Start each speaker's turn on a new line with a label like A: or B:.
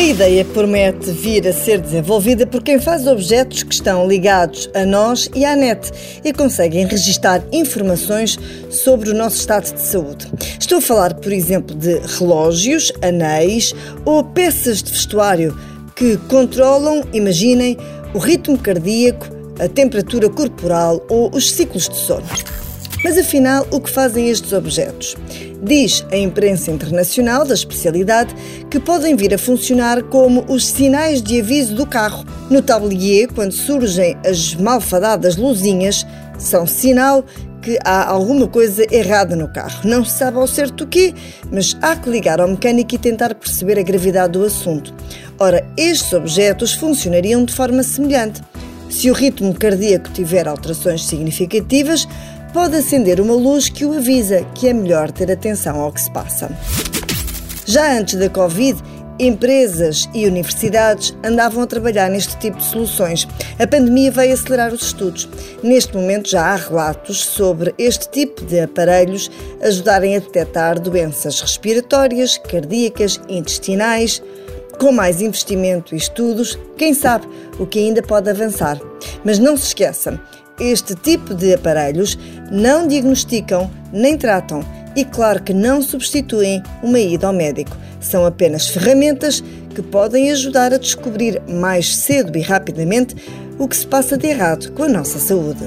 A: A ideia promete vir a ser desenvolvida por quem faz objetos que estão ligados a nós e à net e conseguem registar informações sobre o nosso estado de saúde. Estou a falar, por exemplo, de relógios, anéis ou peças de vestuário que controlam, imaginem, o ritmo cardíaco, a temperatura corporal ou os ciclos de sono. Mas afinal, o que fazem estes objetos? Diz a imprensa internacional da especialidade que podem vir a funcionar como os sinais de aviso do carro. No tablier, quando surgem as malfadadas luzinhas, são sinal que há alguma coisa errada no carro. Não se sabe ao certo o quê, mas há que ligar ao mecânico e tentar perceber a gravidade do assunto. Ora, estes objetos funcionariam de forma semelhante. Se o ritmo cardíaco tiver alterações significativas, pode acender uma luz que o avisa que é melhor ter atenção ao que se passa. Já antes da Covid, empresas e universidades andavam a trabalhar neste tipo de soluções. A pandemia veio acelerar os estudos. Neste momento já há relatos sobre este tipo de aparelhos ajudarem a detectar doenças respiratórias, cardíacas, intestinais. Com mais investimento e estudos, quem sabe o que ainda pode avançar. Mas não se esqueçam, este tipo de aparelhos não diagnosticam nem tratam e, claro, que não substituem uma ida ao médico. São apenas ferramentas que podem ajudar a descobrir mais cedo e rapidamente o que se passa de errado com a nossa saúde.